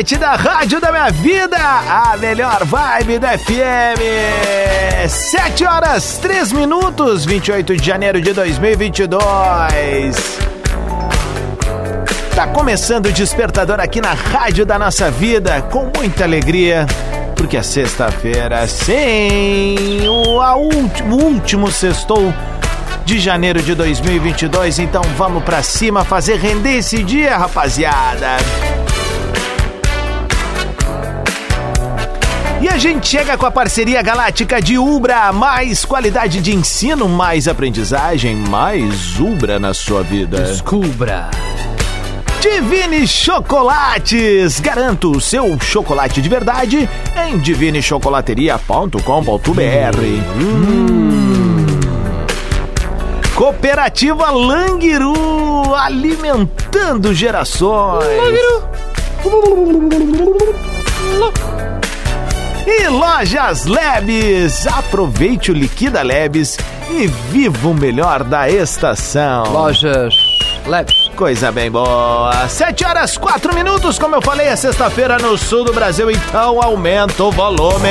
Atlântida, rádio da minha vida, a melhor vibe da FM. 7 horas 3 minutos, 28 de janeiro de 2022. Tá começando o despertador aqui na rádio da nossa vida, com muita alegria, porque é sexta-feira, sim, o, a último, último sextou de janeiro de 2022. Então vamos pra cima fazer render esse dia, rapaziada. A gente chega com a parceria galáctica de Ubra, mais qualidade de ensino, mais aprendizagem, mais Ubra na sua vida. Descubra. Divine Chocolates! Garanto o seu chocolate de verdade em divinechocolateria.com.br. Hum. Cooperativa Languiru, alimentando gerações. E Lojas Lebes, aproveite o Liquida Lebes e viva o melhor da estação. Lojas Lebes. Coisa bem boa. 7 horas 4 minutos, como eu falei, é sexta-feira no sul do Brasil, então aumenta o volume.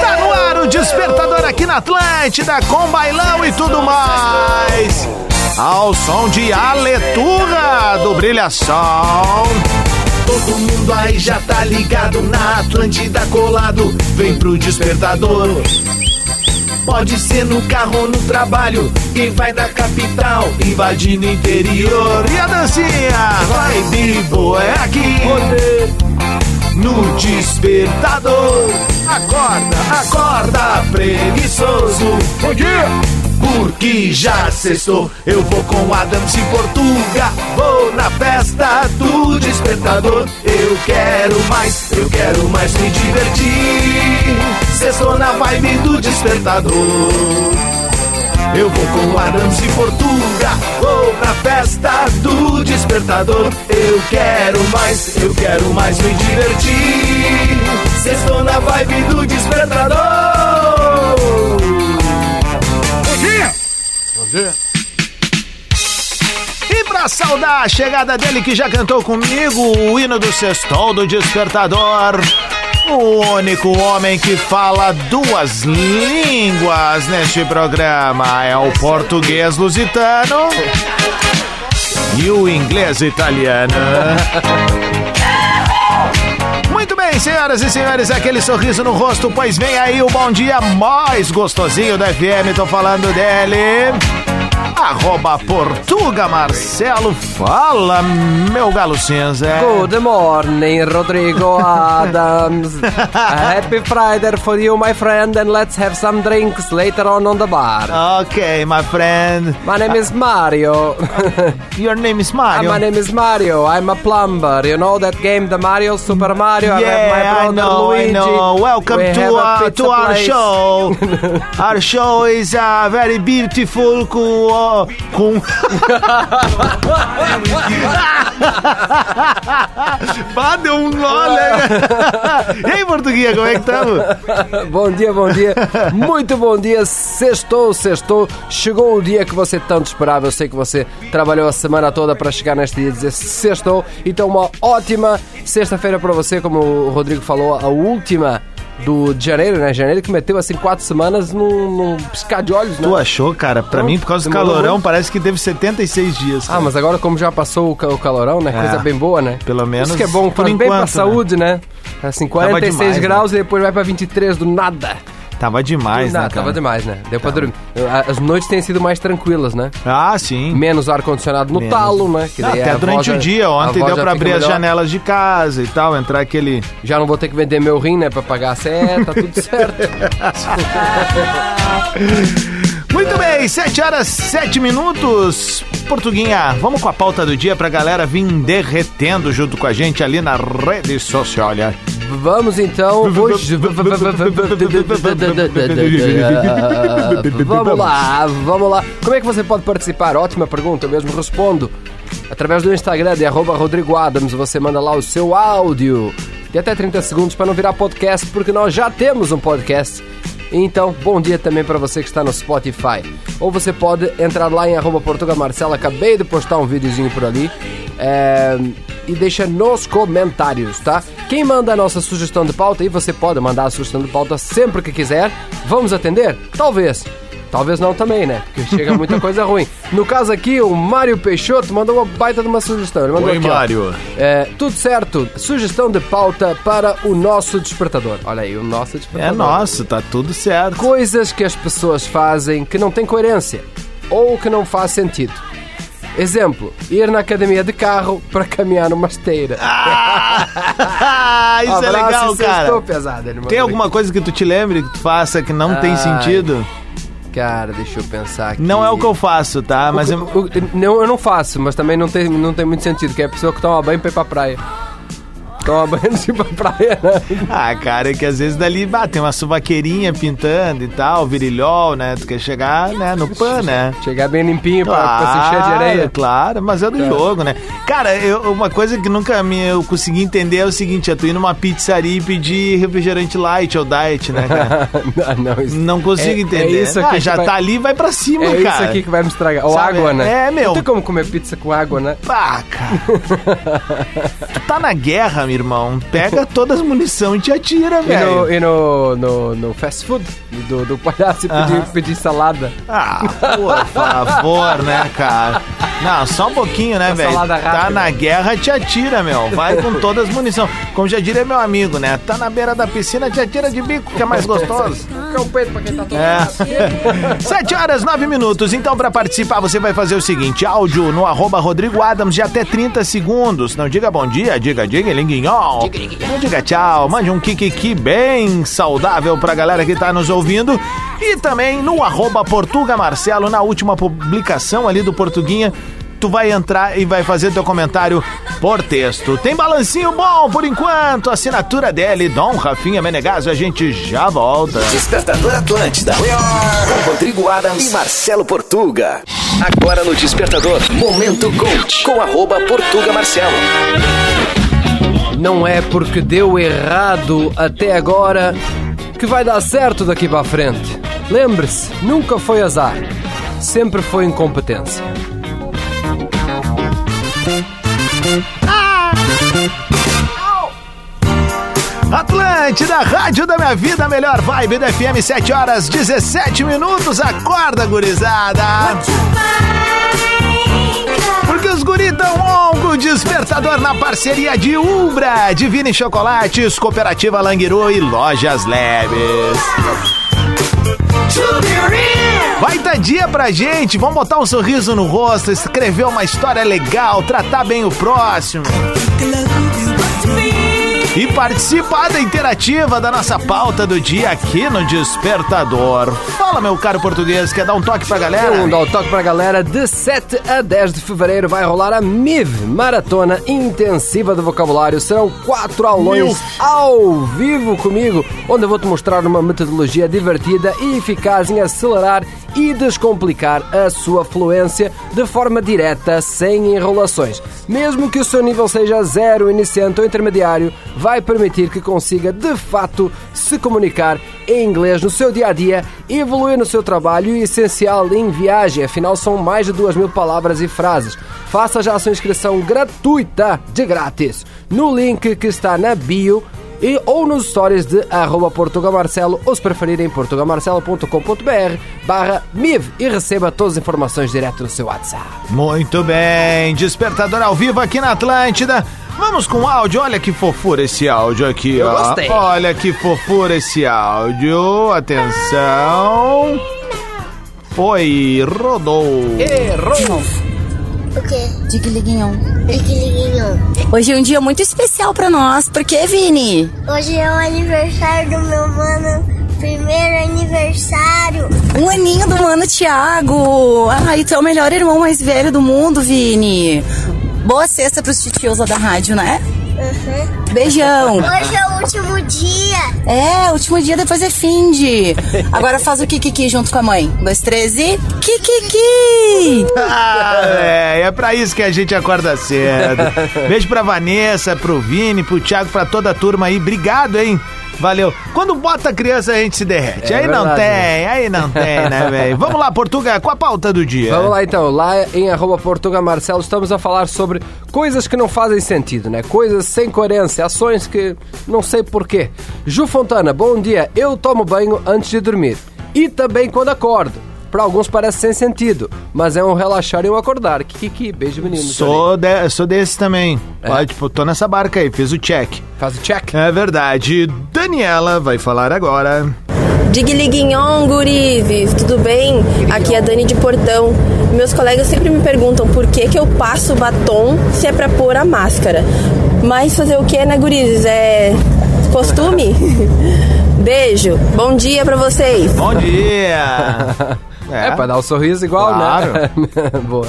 Tá no ar o despertador aqui na Atlântida, com bailão e tudo mais. Ao som de Aleturra do Brilhação. Todo mundo aí já tá ligado na Atlântida colado. Vem pro despertador. Pode ser no carro ou no trabalho. Quem vai da capital, invadindo o interior. E a dancinha? Vai boa, é aqui. No despertador. Acorda, acorda, preguiçoso. Bom dia! Porque já sextou, eu vou com Adams e Portuga. Vou na festa do despertador. Eu quero mais, eu quero mais me divertir. Sextou na vibe do despertador. Eu vou com Adams e Portuga. Vou na festa do despertador. Eu quero mais, eu quero mais me divertir. Sextou na vibe do despertador. E pra saudar a chegada dele que já cantou comigo o hino do sextou do despertador. O único homem que fala duas línguas neste programa é o português lusitano e o inglês italiano. Bem, senhoras e senhores, aquele sorriso no rosto, pois vem aí o bom dia mais gostosinho da FM, tô falando dele. Arroba Portuga Marcelo, fala meu galo cinza. Good morning, Rodrigo Adams. Happy Friday for you, my friend, and let's have some drinks later on on the bar. Okay, my friend. My name is Mario. Your name is Mario? Uh, my name is Mario. I'm a plumber. You know that game, the Mario, Super Mario? Yeah, I, I know, Luigi. I know. Welcome We to, uh, to our show. our show is uh, very beautiful. Cool, com. Bah, deu um nó, né? E aí, Portuguinha, como é que estamos? bom dia, bom dia. Muito bom dia. Sextou, sextou. Chegou o dia que você tanto esperava. Eu sei que você trabalhou a semana toda para chegar neste dia e dizer sextou. Então, uma ótima sexta-feira para você, como o Rodrigo falou, a última do de janeiro, né? Janeiro que meteu assim quatro semanas num, num piscar de olhos, né? Tu achou, cara? Pra Não, mim, por causa do demorou calorão, muito. parece que teve 76 dias. cara. Ah, mas agora como já passou o ca- o calorão, né? É. Coisa bem boa, né? Pelo menos Isso que é bom, por faz bem pra enquanto, né? saúde, né? Assim, 46 demais, graus e depois vai pra 23 do nada. Tava demais, Não, né, tava cara? demais, né? Deu pra dormir. As noites têm sido mais tranquilas, né? Ah, sim. Menos ar-condicionado no Menos. talo, né? Que daí até a durante voz já- o dia, a ontem voz deu já pra fica abrir as melhor. janelas de casa e tal, entrar aquele... Já não vou ter que vender meu rim, né? Pra pagar a seta, tudo certo. Muito bem, 7 horas 7 minutos. Portuguinha, vamos com a pauta do dia pra galera vir derretendo junto com a gente ali na rede social. Olha. Vamos então. Hoje... Vamos lá, vamos lá. Como é que você pode participar? Ótima pergunta, eu mesmo respondo. Através do Instagram de arroba Rodrigo Adams, você manda lá o seu áudio de até 30 segundos para não virar podcast, porque nós já temos um podcast. Então, bom dia também para você que está no Spotify. Ou você pode entrar lá em arroba Portuga Marcela, acabei de postar um videozinho por ali. é, e deixa nos comentários, tá? Quem manda a nossa sugestão de pauta, e você pode mandar a sugestão de pauta sempre que quiser. Vamos atender? Talvez. Talvez não também, né? Porque chega muita coisa ruim. No caso aqui, o Mário Peixoto mandou uma baita de uma sugestão. Ele mandou Oi, aqui. Mário. É, tudo certo. Sugestão de pauta para o nosso despertador. Olha aí, o nosso É despertador. nosso, tá tudo certo. Coisas que as pessoas fazem que não têm coerência ou que não faz sentido. Exemplo, ir na academia de carro para caminhar numa esteira. Ah, isso é Abraço legal, e cara. pesado. Tem alguma coisa que tu te lembre que tu faça que não tem Ai. sentido? Cara, deixa eu pensar aqui. Não é o que eu faço, tá? Mas eu... Não, eu não faço, mas também não tem, não tem muito sentido, que é a pessoa que toma banho pra ir pra praia. Toma banho antes de ir pra praia, né? Ah, cara, é que às vezes dali bah, tem uma suvaqueirinha pintando e tal, virilhol, né? Tu quer chegar né, no pan, né? Chegar bem limpinho pra, pra se encher de areia. Claro, mas é do Tá. jogo, né? Cara, eu- uma coisa que nunca me, eu consegui entender é o seguinte: é tu ir numa pizzaria e pedir refrigerante light ou diet, né, cara? não, não, isso, Não consigo É- entender. É isso aqui ah, já vai- tá ali, vai pra cima, É cara. isso aqui que vai me estragar. Ou Sabe, água, né? é, meu. Não tem como comer pizza com água, né? Ah, cara. tu tá na guerra, meu irmão. Pega todas as munição e te atira, velho. e no, no, no fast food do, do palhaço e pedir, Aham. pedir salada. Ah, por favor, né, cara? Não, só um pouquinho, né, velho? Tá na guerra, te atira, meu. Vai com todas as munição. Como já diria meu amigo, né? Tá na beira da piscina, te atira de bico, que é mais gostoso. É um peito pra quem tá todo É. 7 horas, 9 minutos. Então, pra participar, você vai fazer o seguinte: áudio no arroba Rodrigo Adams de até 30 segundos. Não diga bom dia, diga, diga, linguinhol. Não diga tchau, mande um kikiki bem saudável pra galera que tá nos ouvindo. E também no arroba Portuga Marcelo, na última publicação ali do Portuguinha. Tu vai entrar e vai fazer teu comentário por texto. Tem balancinho bom por enquanto. Assinatura dele, Dom Rafinha Menegaso. A gente já volta. Despertador Atlântida. Com Rodrigo Adams e Marcelo Portuga. Agora no Despertador, Momento Coach. Com arroba Portuga Marcelo. Não é porque deu errado até agora que vai dar certo daqui para frente. Lembre-se, nunca foi azar, sempre foi incompetência. Atlântida, rádio da minha vida, melhor vibe da FM, 7 horas 17 minutos. Acorda, gurizada! Porque os guri tão on com o despertador na parceria de Umbra, Divine Chocolates, Cooperativa Languiru e Lojas Leves. Vai dar dia pra gente, vamos botar um sorriso no rosto, escrever uma história legal, tratar bem o próximo. E participar da interativa da nossa pauta do dia aqui no Despertador. Fala, meu caro português, quer dar um toque pra galera? Um dá o toque pra galera. De 7 a 10 de fevereiro vai rolar a MIV, Maratona Intensiva do Vocabulário. Serão quatro aulões Mil. ao vivo comigo, onde eu vou te mostrar uma metodologia divertida e eficaz em acelerar e descomplicar a sua fluência de forma direta, sem enrolações. Mesmo que o seu nível seja zero, iniciante ou intermediário, vai permitir que consiga de fato se comunicar em inglês no seu dia a dia, evoluir no seu trabalho e essencial em viagem, afinal são mais de duas mil palavras e frases. Faça já a sua inscrição gratuita, de grátis, no link que está na bio e, ou nos stories de arroba portugamarcelo ou se preferirem portugamarcelo.com.br barra MIV e receba todas as informações direto no seu WhatsApp. Muito bem, Despertador ao vivo aqui na Atlântida. Vamos com áudio, olha que fofura esse áudio aqui, Eu ó. gostei. Olha que fofura esse áudio. Atenção. Foi, rodou. Errou. O quê? Digliguinhon. Pequenininho. Hoje é um dia muito especial pra nós, porque, Vini? Hoje é o aniversário do meu mano. Primeiro aniversário. Um aninho do mano Thiago. Ai, tu é o melhor irmão mais velho do mundo, Vini. Boa sexta pros titios lá da rádio, né? Uhum. Beijão. Hoje é o último dia. É, último dia depois é finde. Agora faz o Kikiki junto com a mãe. Um, dois, três e... Kikiki! Ah, é, é pra isso que a gente acorda cedo. Beijo pra Vanessa, pro Vini, pro Thiago, pra toda a turma aí. Obrigado, hein? Valeu. Quando bota a criança, a gente se derrete. É aí não verdade, tem, aí não tem, né, velho? Vamos lá, Portugal, com a pauta do dia. Vamos lá então, lá em arroba Portuga Marcelo estamos a falar sobre coisas que não fazem sentido, né? Coisas sem coerência, ações que não sei porquê. Ju Fontana, bom dia. Eu tomo banho antes de dormir e também quando acordo. Para alguns parece sem sentido, mas é um relaxar e um acordar. Kiki, beijo menino. Sou, de- sou desse também. É? Ó, tipo, tô nessa barca aí, fiz o check. Faz o check. É verdade. Daniela vai falar agora. Digliguinhon, gurizes, tudo bem? Aqui é a Dani de Portão. Meus colegas sempre me perguntam por que, que eu passo batom se é pra pôr a máscara. Mas fazer o que, né, gurizes? É costume? Beijo, bom dia pra vocês. Bom dia! É, pra dar um sorriso igual, Claro. né? Boa.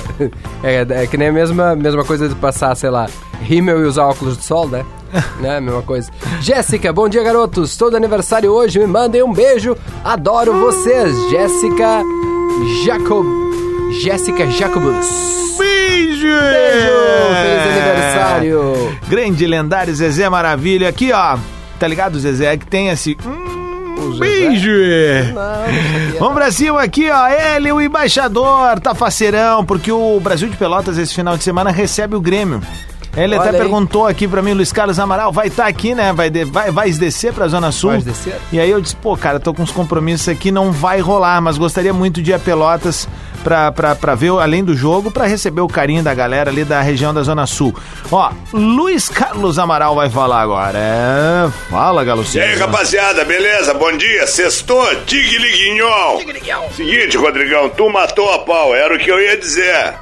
É, é que nem a mesma, mesma coisa de passar, sei lá, rímel e usar óculos de sol, né? né? Mesma coisa. Jéssica, bom dia, garotos. Estou de aniversário hoje, me mandem um beijo. Adoro vocês. Jéssica Jacob. Jéssica Jacobus. Beijo! Beijo! Feliz aniversário! Grande lendário Zezé Maravilha. Aqui, ó. Tá ligado, Zezé? Que tem esse. Hum, Zezé? beijo! Não. Vamos pra cima aqui, ó. Ele, o embaixador, tá faceirão, porque o Brasil de Pelotas esse final de semana recebe o Grêmio. Ele Olha até aí. perguntou aqui pra mim, Luiz Carlos Amaral, vai estar aqui, né? Vai, de- vai, vai descer pra Zona Sul. Vai descer? E aí eu disse, pô, cara, tô com uns compromissos aqui, não vai rolar, mas gostaria muito de ir a Pelotas pra, pra, pra ver, além do jogo, pra receber o carinho da galera ali da região da Zona Sul. Ó, Luiz Carlos Amaral vai falar agora. É, fala, Galo E aí, rapaziada, beleza? Bom dia, sextou, Tigliguinhol. Seguinte, Rodrigão, tu matou a pau, era o que eu ia dizer.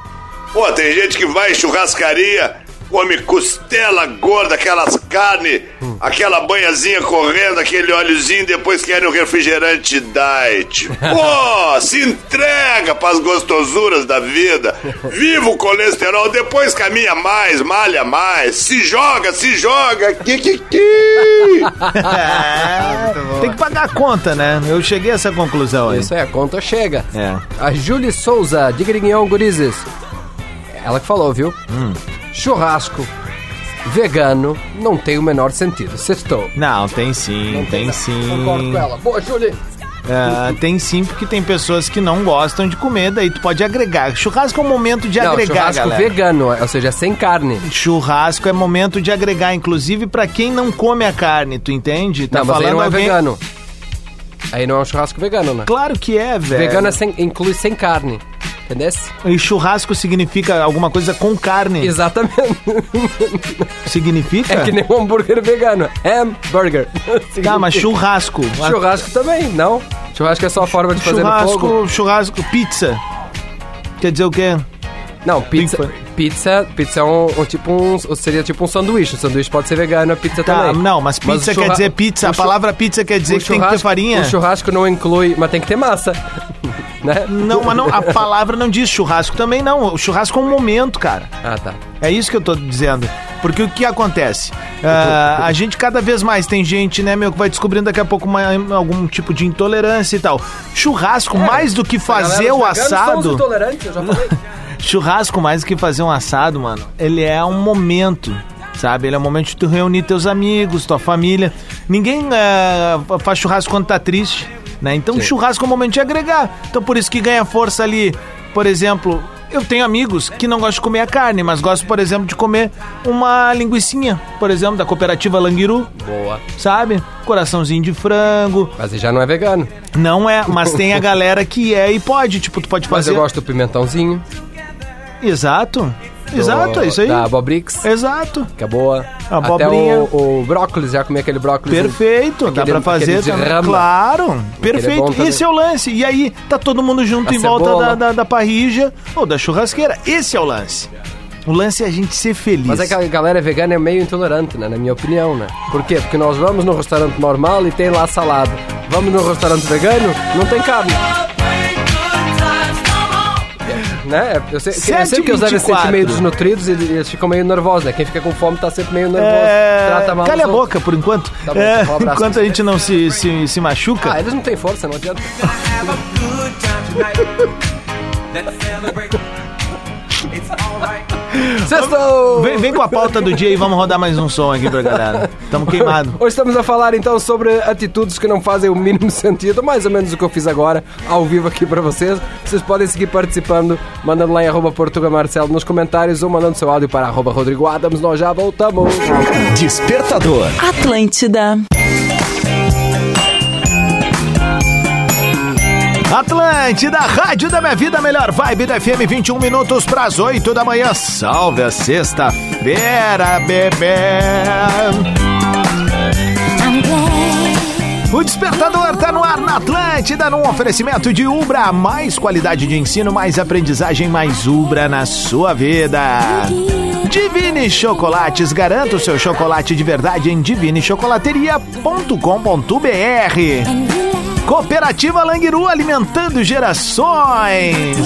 Pô, tem gente que vai em churrascaria, come costela gorda, aquelas carnes, aquela banhazinha correndo, aquele óleozinho, depois querem o refrigerante diet. Pô, se entrega pras gostosuras da vida. Viva o colesterol, depois caminha mais, malha mais, se joga, se joga. Kikiki. É, tem que pagar a conta, né? Eu cheguei a essa conclusão aí. Isso aí, a conta chega. É. A Julie Souza, de Grignon Gurizes. Ela que falou, viu? Hum. Churrasco vegano não tem o menor sentido. Sextou. Não, tem sim, Não tem não. sim. Concordo com ela. Boa, Julie. É, tem sim, porque tem pessoas que não gostam de comer, daí tu pode agregar. Churrasco é um momento de não, agregar, churrasco galera. vegano, ou seja, sem carne. Churrasco é momento de agregar, inclusive pra quem não come a carne, tu entende? Tá não, mas aí não é alguém- vegano. Aí não é um churrasco vegano, né? Claro que é, velho. Vegano é sem, inclui sem carne. Entendeu? E churrasco significa alguma coisa com carne. Exatamente. Significa? É que nem um hambúrguer vegano. Hambúrguer. Tá, mas churrasco. Churrasco também, não. Churrasco é só a forma de fazer no fogo. Churrasco, churrasco, pizza. Quer dizer o quê? Não, pizza, pizza, pizza é um, um tipo um, seria tipo um sanduíche. O sanduíche pode ser vegano, a pizza Tá, também. não, mas pizza o quer dizer pizza. A palavra pizza quer dizer que tem que ter farinha. O churrasco não inclui, mas tem que ter massa. né? Não, mas não, a palavra não diz churrasco também não. O churrasco é um momento, cara. Ah, tá. É isso que eu tô dizendo. Porque o que acontece? Ah, a gente cada vez mais tem gente, né, meu, que vai descobrindo daqui a pouco uma- algum tipo de intolerância e tal. Churrasco, mais do que fazer o assado. intolerantes, eu já falei. Churrasco, mais do que fazer um assado, mano, ele é um momento. Sabe, ele é um momento de tu reunir teus amigos, tua família. Ninguém ah, faz churrasco quando tá triste, né? Então, churrasco é um momento de agregar. Então, por isso que ganha força ali. Por exemplo, eu tenho amigos que não gostam de comer a carne, mas gostam, por exemplo, de comer uma linguicinha, por exemplo, da cooperativa Languiru, Boa. sabe? Coraçãozinho de frango. Mas ele já não é vegano. Não é, mas tem a galera que é e pode. Tipo, tu pode Mas fazer. eu gosto do pimentãozinho. Exato. Exato, é isso aí. Da Bobrix, Exato. que é boa. A Até abobrinha. o, o brócolis, já comi aquele brócolis. Perfeito, dá Aquele- pra fazer rama. Claro, é perfeito. também. Esse é o lance. E aí, tá todo mundo junto A em volta cebola. da, da, da parrija ou da churrasqueira. Esse é o lance. O lance é a gente ser feliz. Mas é que a galera vegana é meio intolerante, né? Na minha opinião, né? Por quê? Porque nós vamos no restaurante normal e tem lá salada. Vamos no restaurante vegano, não tem carne. Né? Eu sei, eu sei que eles devem se sentir 7h24. meio desnutridos e eles ficam meio nervosos, né? Quem fica com fome tá sempre meio nervoso. É... Trata mal Calha a os outros. boca por enquanto. Tá bom, É, um abraço. enquanto a gente não se, se, se machuca. Ah, eles não têm força, não adianta. Sextou! Vem, vem com a pauta do dia e vamos rodar mais um som aqui pra galera. Tamo queimado. Hoje estamos a falar então sobre atitudes que não fazem o mínimo sentido, mais ou menos o que eu fiz agora, ao vivo aqui para vocês. Vocês podem seguir participando, mandando lá em arroba Portuga Marcelo nos comentários ou mandando seu áudio para arroba Rodrigo Adams. Nós já voltamos. Despertador. Atlântida. Atlântida, rádio da minha vida, melhor vibe da FM, 21 minutos pras 8 da manhã. Salve a sexta-feira, bebê. O despertador tá no ar na Atlântida, num oferecimento de Ubra. Mais qualidade de ensino, mais aprendizagem, mais Ubra na sua vida. Divine Chocolates, garanta o seu chocolate de verdade em divinechocolateria.com.br. Cooperativa Languiru alimentando gerações.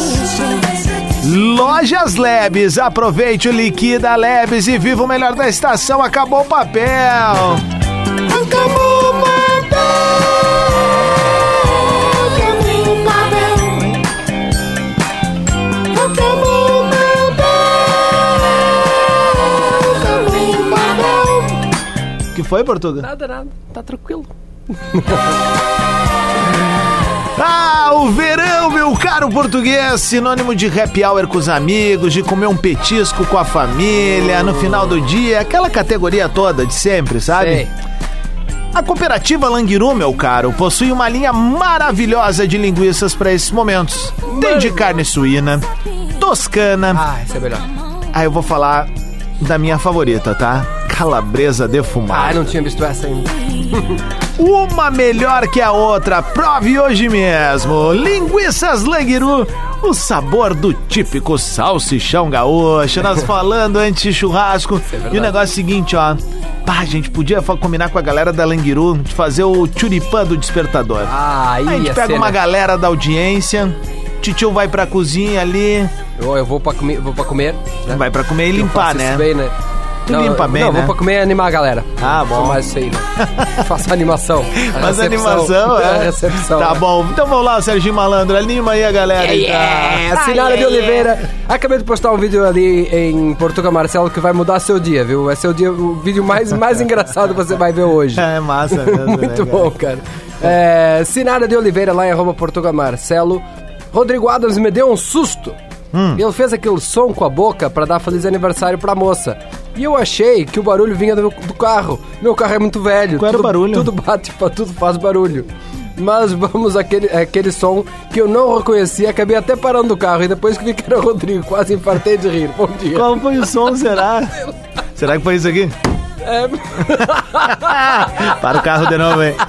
Lojas Lebes, aproveite o Liquida Lebes e viva o melhor da estação. Acabou o papel. Acabou o papel. que foi, Portuga? Nada, nada, tá tranquilo. Ah, o verão, meu caro português, sinônimo de happy hour com os amigos, de comer um petisco com a família, no final do dia, aquela categoria toda de sempre, sabe? Sei. A cooperativa Languiru, meu caro, possui uma linha maravilhosa de linguiças para esses momentos. Tem de carne suína, toscana. Ah, esse é melhor. Ah, eu vou falar da minha favorita, tá? Calabresa defumada. Ah, não tinha visto essa ainda. Uma melhor que a outra, prove hoje mesmo. Linguiças Languiru, o sabor do típico salsichão gaúcho. Nós falando antes de churrasco. e o negócio é o seguinte, ó. Pá, a gente podia combinar com a galera da Languiru de fazer o churipã do despertador. Ah, aí a gente pega uma né? galera da audiência, titio vai pra cozinha ali, Eu, eu vou, pra comer, vou pra comer. Né? vai pra comer e limpar, né? bem, né? Tu limpa bem, não, né? vou pra comer e animar a galera. Ah, bom. Sou mais isso aí, né? Faço animação. A Mas a recepção. animação, A é. recepção. Tá né? bom. Então vamos lá, Serginho Malandro. Anima aí a galera. então. É, Sinara de Oliveira. Acabei de postar um vídeo ali em Portugal Marcelo que vai mudar seu dia, viu? Vai ser o, dia, o vídeo mais, mais engraçado que você vai ver hoje. É massa mesmo, né, Muito cara? bom, cara. É, Sinara de Oliveira, lá em arroba Portugal Marcelo. Rodrigo Adams me deu um susto. Hum. Ele fez aquele som com a boca pra dar feliz aniversário pra moça. E eu achei que o barulho vinha do, do carro. Meu carro é muito velho. Qual era tudo, o barulho? Tudo bate, tudo faz barulho. Mas vamos àquele, aquele som que eu não reconheci. Acabei até parando o carro e depois que vi que era o Rodrigo, quase infartei de rir. Bom dia. Qual foi o som, será? será que foi isso aqui? É, Para o carro de novo, hein?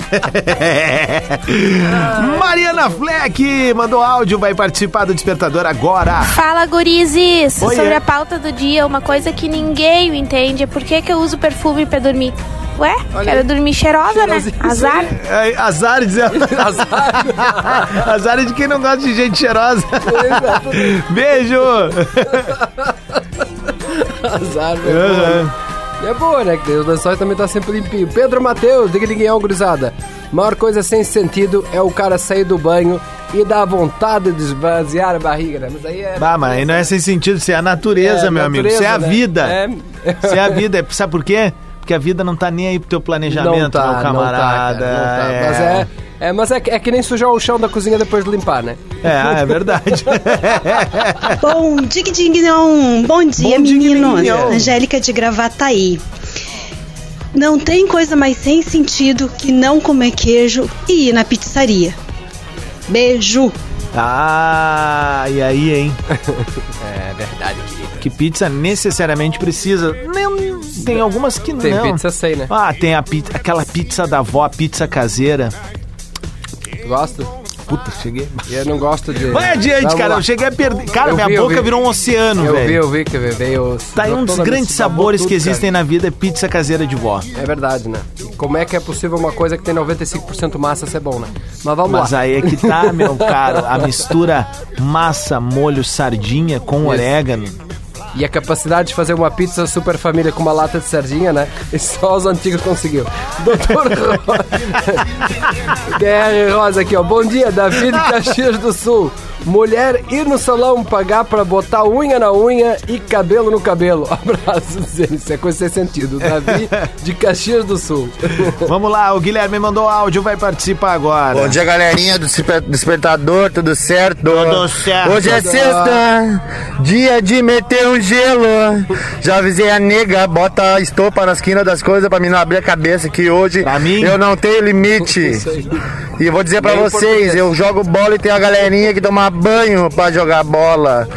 Mariana Fleck mandou áudio, vai participar do Despertador agora. Fala, gurizes! Oiê. Sobre a pauta do dia, uma coisa que ninguém entende é por que, que eu uso perfume pra dormir. Ué, Olha quero aí. dormir cheirosa, né? Azar. É, azar, azar. Azar é de quem não gosta de gente cheirosa. Beijo! Azar, meu irmão. E é boa, né? Que os lençóis também tá sempre limpinho. Pedro Matheus, diga liguinhão, gurizada. Maior coisa sem sentido é o cara sair do banho e dar vontade de esvaziar a barriga, né? Mas aí é. Bah, mas aí não é sem sentido, isso é a natureza, É, meu amigo. Isso é a natureza, né? vida. É. Isso é a vida. Sabe por quê? Porque a vida não tá nem aí pro teu planejamento, não tá, meu camarada. Não tá, cara, não tá. Mas é. É, mas é, que- é que nem sujar o chão da cozinha depois de limpar, né? É, é verdade. Bom, dig dignon. Bom dia, Bom meninos. Angélica de Gravataí. Não tem coisa mais sem sentido que não comer queijo e ir na pizzaria. Beijo. ah, e aí, hein? É verdade, querida. que pizza necessariamente precisa. Não, tem algumas que Tem não. pizza sem, né? Ah, tem a pizza, aquela pizza da avó, a pizza caseira. Gosta? Puta, cheguei. Eu não gosto de. Vai adiante, Vamos cara. lá. Eu cheguei a perder. Cara, Eu minha vi, boca vi. virou um oceano, Eu vi, velho. eu vi que veio. Tá aí um dos grandes sabores tudo, que existem cara. na vida é pizza caseira de vó. É verdade, né? E como é que é possível uma coisa que tem 95% massa ser bom, né? Mas vamos Mas lá. aí é que tá, meu caro. A mistura massa, molho, sardinha com orégano. E a capacidade de fazer uma pizza super família com uma lata de sardinha, né? E só os antigos conseguiu. Doutor Rosa. DR Rosa aqui, ó. Bom dia, Davi de Caxias do Sul. Mulher ir no salão pagar pra botar unha na unha e cabelo no cabelo. Abraço, isso é coisa sem sentido. Davi de Caxias do Sul. Vamos lá, o Guilherme mandou áudio, vai participar agora. Bom dia, galerinha do desper- despertador, tudo certo? Tudo certo. Hoje é sexta, dia de meter um gelo. Já avisei a nega, bota a estopa na esquina das coisas pra mim não abrir a cabeça, que hoje eu não tenho limite. E vou dizer pra vocês, eu jogo bola e tem a galerinha que toma banho pra jogar bola.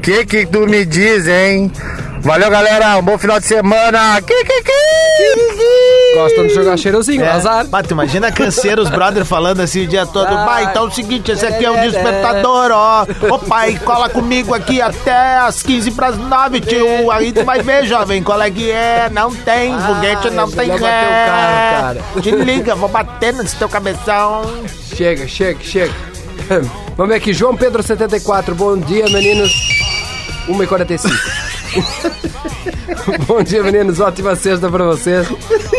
Que que tu me diz, hein? Valeu, galera, um bom final de semana. Que, que, que? Gostam de jogar cheirosinho, É. azar. Bah, tu imagina canseiro, os brother falando assim o dia todo. Bah, então é o seguinte, esse aqui é o despertador, ó. Ô pai, cola comigo aqui até as 15 pras 9, tio. Aí tu vai ver, jovem, qual é que é. Não tem, foguete não tem ré. carro, cara. Te liga, vou bater nesse teu cabeção. Chega, chega, chega. Vamos ver aqui, João Pedro 74. Bom dia, meninos. 1h45. Bom dia, meninos. Ótima sexta pra vocês.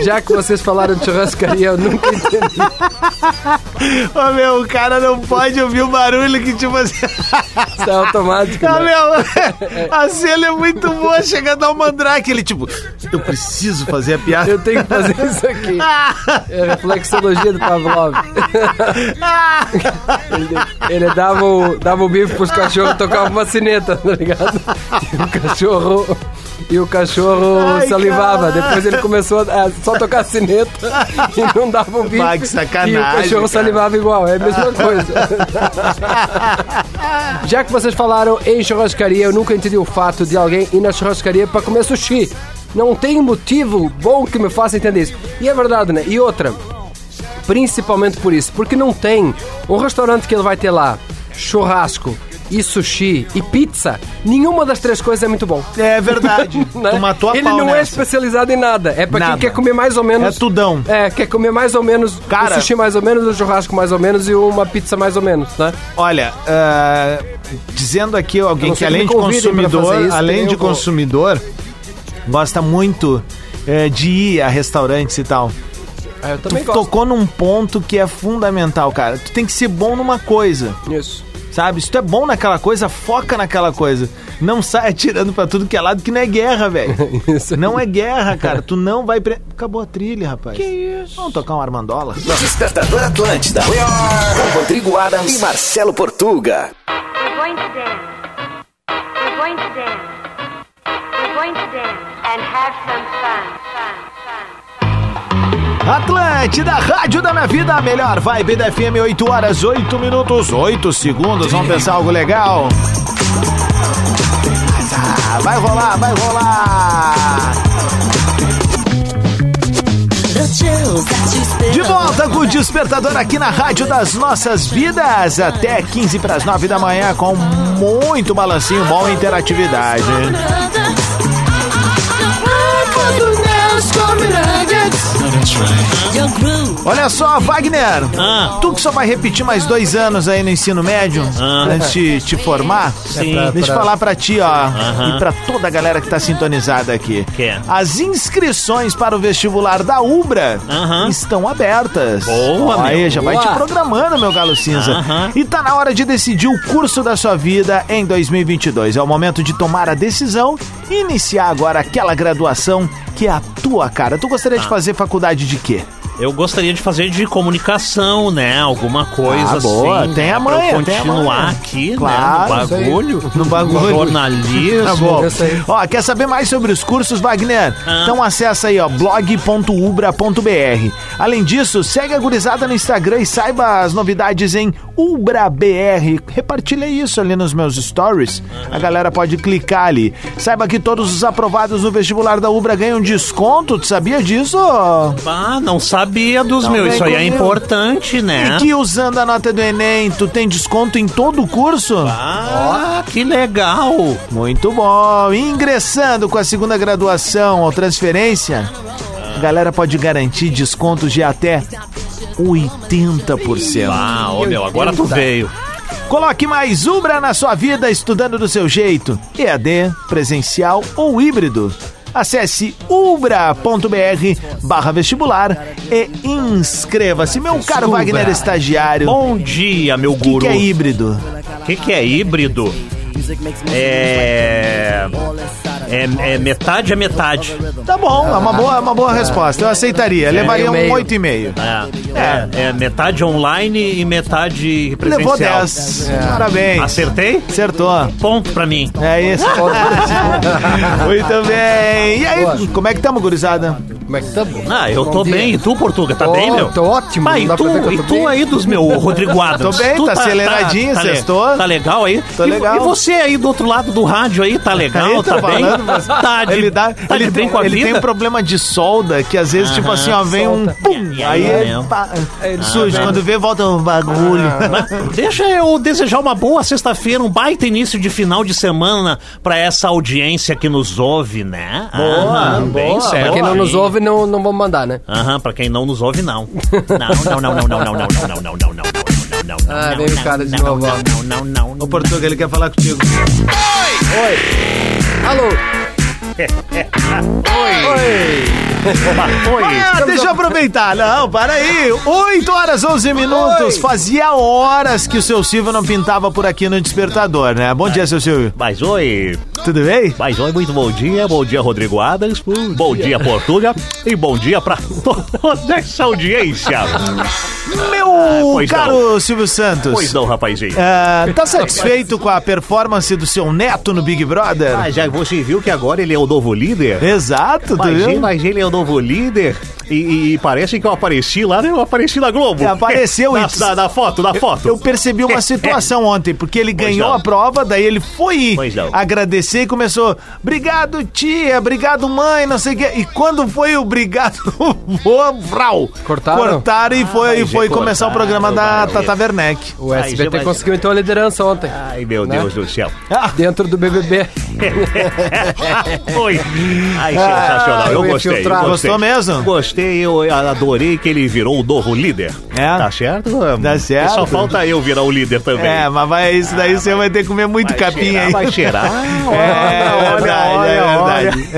Já que vocês falaram de churrascaria, eu nunca entendi. Ô meu, o cara não pode ouvir o barulho que tipo assim. Isso é automático. Ah, né? meu, a cena é muito boa, chega a dar um mandrake. Ele, tipo, eu preciso fazer a piada. Eu tenho que fazer isso aqui. É a reflexologia do Pavlov. Ele, ele dava, o, dava o bife pros cachorros, tocava uma sineta, tá ligado? E o cachorro. E o cachorro Ai, salivava. caralho. Depois ele começou a só tocar a sineta e não dava. Bah, que sacanagem, E o cachorro cara. salivava igual. É a mesma coisa. Já que vocês falaram em churrascaria, eu nunca entendi o fato de alguém ir na churrascaria pra comer sushi. Não tem motivo bom que me faça entender isso. E é verdade, né? E outra, principalmente por isso, porque não tem um restaurante que ele vai ter lá churrasco e sushi e pizza. Nenhuma das três coisas é muito bom. É verdade. Né? Tu matou a Ele não é nessa. especializado em nada. É pra Nada. quem quer comer mais ou menos. É tudão. É, quer comer mais ou menos Cara- o sushi mais ou menos, o churrasco mais ou menos e uma pizza mais ou menos, né? Olha, ah, dizendo aqui alguém que além de consumidor, isso, além de vou. consumidor, gosta muito eh, de ir a restaurantes e tal. Ah, eu Tu gosto. tocou num ponto que é fundamental, cara. Tu tem que ser bom numa coisa. Isso. Sabe? Se tu é bom naquela coisa, foca naquela coisa. Não sai atirando pra tudo que é lado, que não é guerra, velho. Não é guerra, cara. Tu não vai. Pre... Acabou a trilha, rapaz. Que isso? Vamos tocar um Armandola? Despertador Atlântida. Com Rodrigo Adams e Marcelo Portuga. We're going to dance. We're going to dance. We're going to dance and have some. Fun, fun. Atlântida, Rádio da Minha Vida, melhor vibe da FM, 8 horas, 8 minutos, 8 segundos. Vamos pensar algo legal. Ah, vai rolar, vai rolar. De volta com o Despertador aqui na Rádio das Nossas Vidas, até 15 para as 9 da manhã, com muito balancinho, bom interatividade. Olha só, Wagner, tu que só vai repetir mais dois anos aí no ensino médio, antes de te formar, Sim. deixa eu falar pra ti, ó, Aham. e pra toda a galera que tá sintonizada aqui. Que é? As inscrições para o vestibular da Ubra estão abertas. Boa, Aí, meu. já vai te Boa. programando, meu galo cinza. Aham. E tá na hora de decidir o curso da sua vida em 2022. É o momento de tomar a decisão e iniciar agora aquela graduação que é a tua cara. Tu gostaria Ah. de fazer faculdade de quê? Eu gostaria de fazer de comunicação, né? Alguma coisa Ah, boa. assim. Tem a né? Pra eu continuar manha. aqui, Claro, né? No bagulho. No bagulho. Jornalismo. Tá bom. Ó, quer saber mais sobre os cursos, Wagner? Então acessa aí, ó, blog.ubra.br. Além disso, segue a gurizada no Instagram e saiba as novidades em UbraBR. Repartilhei isso ali nos meus stories. A galera pode clicar ali. Saiba que todos os aprovados no vestibular da Ubra ganham desconto. Tu sabia disso? Ah, não sabia dos Não meus. Isso aí é importante, né? E que usando a nota do Enem, tu tem desconto em todo o curso? Ah, que legal! Muito bom. Ingressando com a segunda graduação ou transferência, a galera pode garantir descontos de até 80%. Ah, ô meu, agora tu veio. Coloque mais Ubra na sua vida estudando do seu jeito. EAD, presencial ou híbrido. Acesse ubra.br barra vestibular e inscreva-se. Meu caro Ubra. Wagner estagiário. Bom dia, meu O que, guru. que é híbrido? O que, que é híbrido? É... é. É metade a metade. Tá bom, é uma boa, é uma boa resposta. Eu aceitaria. Levaria um meio. 8,5. É, é, é metade online e metade presencial. Levou 10. Parabéns. Acertei? Acertou. Ponto pra mim. É isso. Muito bem. E aí, como é que estamos, gurizada? Como é que estamos? Ah, eu tô bem. E tu, Portuga, tá Tô- bem, meu? tô ótimo, não e tu, e tu bem. aí dos meu Rodrigo Adams? Tô bem, Tu tá aceleradinho, le- sextou. Tá legal aí? Tô E- legal. E, você aí do outro lado do rádio aí, tá legal? Ele tá bem? falando, mas Tá de, ele dá, tá ele tem, ele vida? tem um problema de solda que às vezes, tipo assim, ó, vem um Solta. pum, aí é é, mesmo. pá, Ele sujo. tá Quando vê, volta um bagulho. Mas deixa eu desejar uma boa sexta-feira, um baita início de final de semana pra essa audiência que nos ouve, né? Boa, Aham, bem boa. certo. Pra quem não nos ouve, não, não vamos mandar, né? Aham, pra quem não nos ouve, não. Não, não, não, não, não, não, não, não, não, não, não, não, não, não, não, Ah, não, veio o não, cara de não, novo, ó. Não, não, não, O Portuga, ele quer falar contigo. Alô? Ah, deixa eu aproveitar. Não, para aí. 8 horas 11 minutos. Fazia horas que o seu Silvio não pintava por aqui no Despertador, né? Bom dia, seu Silvio. Mas oi, Tudo bem? mas oi, muito bom dia, bom dia Rodrigo Adams, bom, dia Portuga e bom dia pra toda essa audiência. Meu pois caro Silvio Santos. Pois não, rapazinho. Ah, tá satisfeito com a performance do seu neto no Big Brother? Mas já você viu que agora ele é o novo líder? Exato, tu Mas, viu? ele- é o novo líder e, e- e parece que eu apareci lá, né? Eu apareci na Globo. É, apareceu na, e- na, na foto, na foto. Eu percebi uma situação ontem, porque ele Pois ganhou não. a prova, daí ele foi agradecer e começou, obrigado tia, obrigado mãe, não sei o quê. E quando foi o obrigado vô, vrau, Cortaram? cortaram e foi, e mas foi é começar o programa da Tata Werneck. O SBT mas- conseguiu então a liderança ontem. Ai, meu Né? Deus do céu. Dentro do BBB. Foi. Ai, sensacional. Eu eu gostei. eu gostei. Gostou mesmo? Gostei, eu adorei que ele virou o novo líder. É? Tá certo? Tá certo. Só falta eu virar o líder também. É, mas vai, isso daí você vai ter que comer muito Vai capim cheirar, aí. Vai cheirar. É, verdade, é verdade.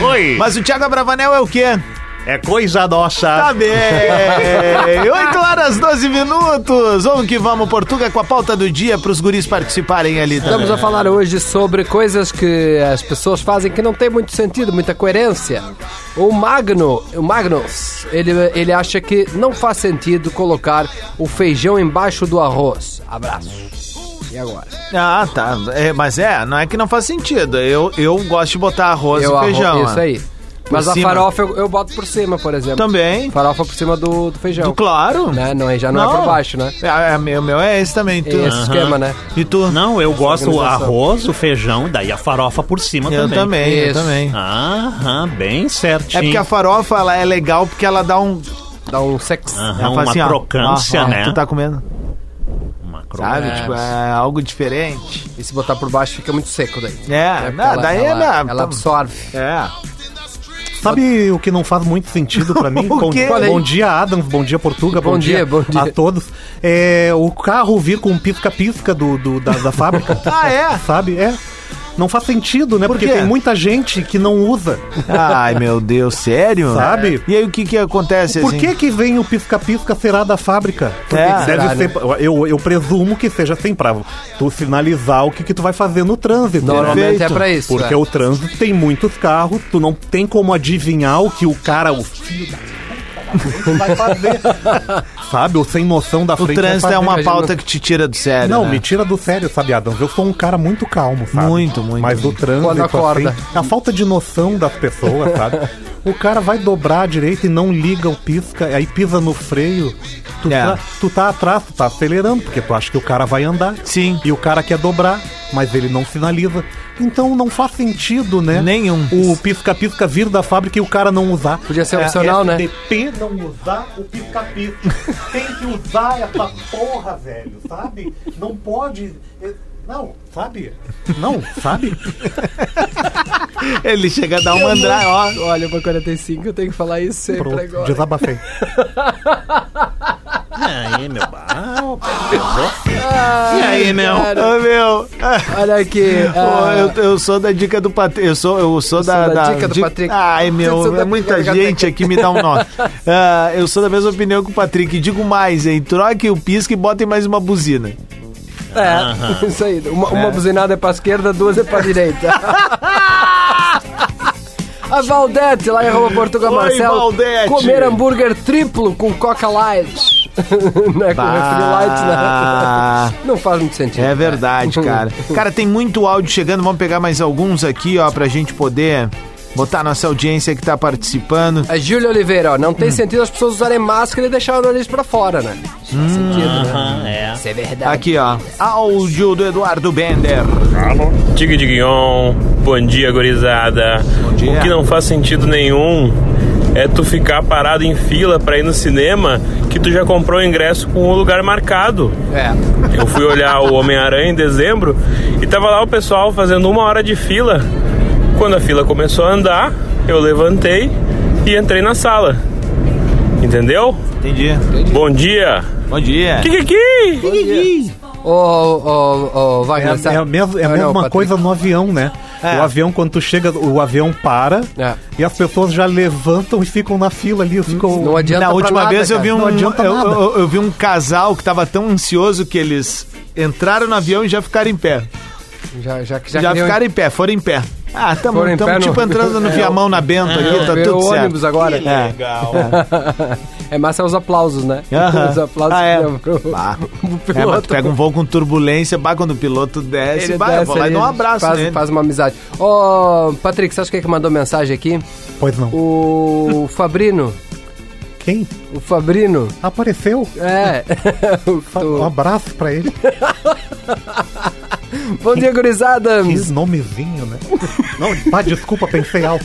Oi. Mas o Thiago Abravanel é o quê? É coisa nossa. Tá bem. 8 horas 12 minutos. Vamos que vamos, Portuga, com a pauta do dia para os guris participarem ali. também. Estamos a falar hoje sobre coisas que as pessoas fazem que não tem muito sentido, muita coerência. O Magno, o Magnus, ele, ele acha que não faz sentido colocar o feijão embaixo do arroz. Abraço. E agora? Ah, tá. É, mas é, não é que não faz sentido. Eu, eu gosto de botar arroz Eu e arro- feijão. Isso né? aí. Mas a cima. farofa eu, eu boto por cima, por exemplo. Também. Farofa por cima do, do feijão. Do claro. Né? Não, é- já não, é por baixo, né? É, é, meu, meu é esse também. Tu. É esse esquema, né? E tu? Não, eu gosto do organização. arroz, o feijão, daí a farofa por cima Eu também. também, eu Isso. também. Aham, bem certinho. É porque a farofa ela é legal porque ela dá um. Dá um sexo. Aham, ela uma assim, crocância, ó, ó, né? Tu tá comendo, sabe? É. Tipo, é algo diferente. E se botar por baixo fica muito seco daí. É, porque não, daí é. ela, na- ela absorve. É. Sabe o que não faz muito sentido pra mim? O bom, bom dia, Adams. Bom dia, Portuga. Bom, Bom dia, bom dia. a todos. É, o carro vir com pisca-pisca do, do- da, da fábrica. Ah, é? Sabe? É. Não faz sentido, né? Por Porque quê? tem muita gente que não usa. Ai, meu Deus, sério? Sabe? E aí o que que acontece Por assim? que que vem o pisca-pisca será da fábrica? Porque É. deve Será, ser, eu, eu presumo que seja assim pra tu sinalizar o que que tu vai fazer no trânsito. Normalmente é pra isso. Porque é. o trânsito tem muitos carros, tu não tem como adivinhar o que o cara, o filho da vai fazer. sabe, o sem noção da O frente vai trânsito é uma pauta que te tira do sério. Não, né? me tira do sério, sabe, Adams? Eu sou um cara muito calmo, sabe? Muito, muito, Mas o trânsito, Quando acorda. assim, a falta de noção das pessoas, sabe? O cara vai dobrar à direita e não liga o pisca, aí pisa no freio. Tu, É. tá, tu tá atrás, tu tá acelerando, porque tu acha que o cara vai andar. Sim. E o cara quer dobrar, mas ele não sinaliza. Então não faz sentido, né? Nenhum. O pisca-pisca vir da fábrica e o cara não usar. Podia ser É, opcional, né? SDP não usar o pisca-pisca. Tem que usar essa porra, velho, sabe? Não pode. eh, Não, sabe? Não, sabe? Ele chega a dar um andar, ó. Olha, pra 45 eu tenho que falar isso sempre Pronto, agora. desabafei. Aí, meu Ai, E aí, meu? Ô, meu. Olha aqui. Ah, eu, eu sou da dica do Patrick. Eu sou, eu sou da, sou da dica do di- Patrick. Ai, Eu meu, da é muita gente aqui me dá um nó. Ah, eu sou da mesma opinião que o Patrick. Digo mais, hein? Troque o pisca e botem mais uma buzina. É, isso aí. Uma, uma É. buzinada é pra esquerda, duas é pra direita. A Valdete, lá em Roma Portugal Oi, Marcelo. Valdete. Comer hambúrguer triplo com Coca Light. não é com Bah. não. Não faz muito sentido. É verdade, cara. Cara, tem muito áudio chegando. Vamos pegar mais alguns aqui, ó, pra gente poder botar nossa audiência que tá participando. A Júlia Oliveira, ó, não Hum. tem sentido as pessoas usarem máscara e deixar o nariz pra fora, né? Isso faz sentido, né? é. Isso é verdade. Aqui, ó. Áudio do Eduardo Bender. Diga Diguinhon, bom dia gurizada. dia. O que não faz sentido nenhum é tu ficar parado em fila pra ir no cinema que tu já comprou o ingresso com o lugar marcado. É. Eu fui olhar o Homem-Aranha em dezembro e tava lá o pessoal fazendo uma hora de fila. Quando a fila começou a andar, eu levantei e entrei na sala. Entendeu? Entendi. Bom dia. Bom dia. Kikiki. Ô, ô, ô, É, Wagner, é sabe- a mesma, é a não, mesma coisa no avião, né? É. O avião, quando tu chega, o avião para É. e as pessoas já levantam e ficam na fila ali. Ficam... Não adianta Na última nada, vez eu cara. vi um Não adianta eu, nada. eu- eu vi um casal que tava tão ansioso que eles entraram no avião e já ficaram em pé. Já, já, Já, já, ficaram em pé, foram em pé. Ah, no- tipo entrando no É, Viamão na Bento aqui, tá tudo certo. ônibus agora. É. Legal. É massa os aplausos, né? Aham. Os aplausos Ah, é. que pro, Bah. pro É, mas piloto. tu pega um voo com turbulência, bah, quando o piloto desce, Ele bah, eu desce vou lá e dou um abraço faz, nele. faz uma amizade. Ô, Patrick, sabe quem é que mandou mensagem aqui? Pois não. O Fabrino. Quem? O Fabrino. Apareceu? É. Um abraço pra ele. Bom dia, gurizada. Que nomezinho, né? Não, pá, desculpa, pensei alto.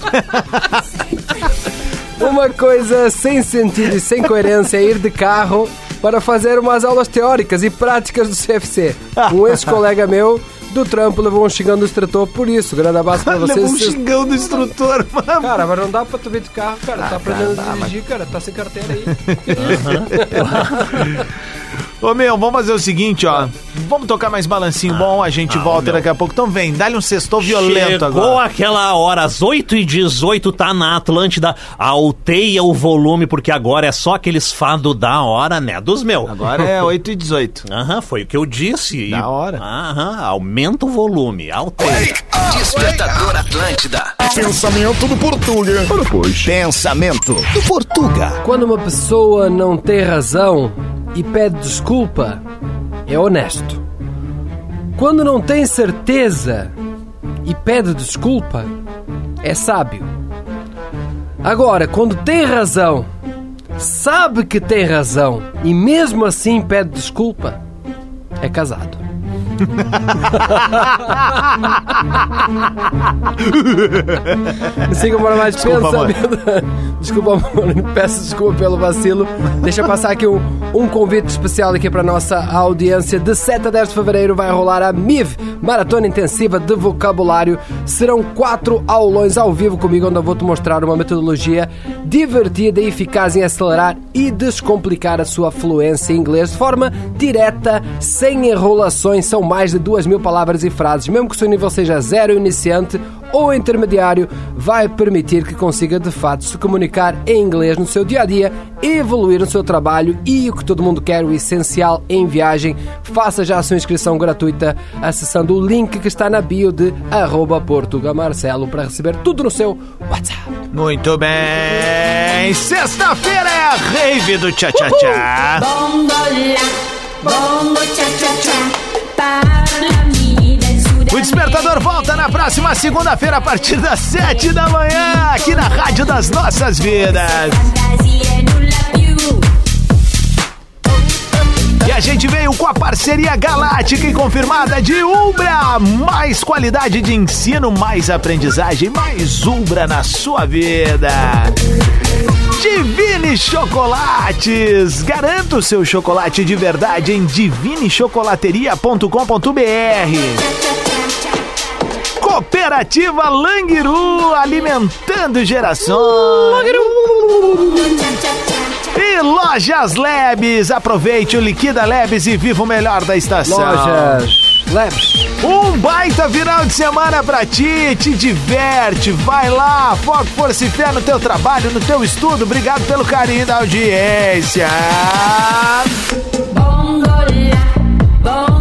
Uma coisa sem sentido e sem coerência é ir de carro para fazer umas aulas teóricas e práticas do CFC. Um ex-colega meu do trampo levou um xingão do instrutor por isso. Grande abraço pra vocês. Levou um xingão do instrutor, mano. Cara, mas não dá pra tu vir de carro, cara. Ah, tá aprendendo a dirigir, cara. Tá sem carteira aí. Ô meu, vamos fazer o seguinte, ó. Vamos tocar mais balancinho bom, a gente Ah, volta daqui a pouco. Então vem, dá-lhe um sextou violento Chegou agora. aquela hora, às 8h18, tá na Atlântida. Alteia o volume, porque agora é só aqueles fado da hora, né? Dos meus. Agora é 8 e 18. Aham, foi o que eu disse. Da hora. Aham, aumenta o volume, alteia. Despertador Atlântida. Pensamento do Portuga. Pensamento do Portuga. Quando uma pessoa não tem razão e pede desculpa, é honesto. Quando não tem certeza e pede desculpa, é sábio. Agora, quando tem razão, sabe que tem razão e mesmo assim pede desculpa, é casado. Siga para mais Desculpa, pensamento. Desculpa, amor. Peço desculpa pelo vacilo. Deixa eu passar aqui um, um convite especial aqui para nossa audiência. De 7 a 10 de fevereiro vai rolar a MIV, Maratona Intensiva de Vocabulário. Serão quatro aulões ao vivo comigo, onde eu vou te mostrar uma metodologia divertida e eficaz em acelerar e descomplicar a sua fluência em inglês de forma direta, sem enrolações. São mais de duas mil palavras e frases. Mesmo que o seu nível seja zero iniciante ou intermediário, vai permitir que consiga de fato se comunicar em inglês no seu dia a dia, evoluir no seu trabalho e o que todo mundo quer, o essencial em viagem. Faça já a sua inscrição gratuita acessando o link que está na bio de arroba Portuga Marcelo para receber tudo no seu WhatsApp. Muito bem. Sexta-feira é a rave do Tchá Tchá Tchá. O Despertador volta na próxima segunda-feira a partir das sete da manhã aqui na Rádio das Nossas Vidas. E a gente veio com a parceria galáctica e confirmada de Umbra. Mais qualidade de ensino, mais aprendizagem, mais Umbra na sua vida. Divine Chocolates. Garanta o seu chocolate de verdade em divinechocolateria.com.br. Cooperativa Langiru, alimentando gerações. E Lojas Labs, aproveite o Liquida Labs e viva o melhor da estação. Lojas Labs. Um baita final de semana pra ti, te diverte, vai lá, foco, força e fé no teu trabalho, no teu estudo. Obrigado pelo carinho da audiência. Bongo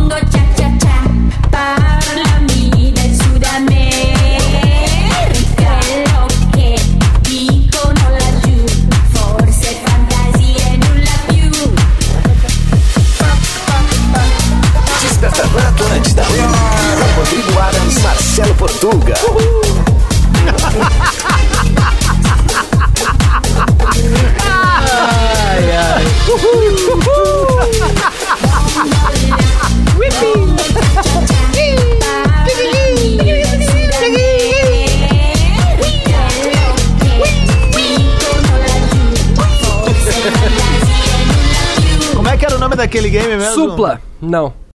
cha cha Portuga. Ai, ai. Como é que era o nome daquele game mesmo? Supla. Não.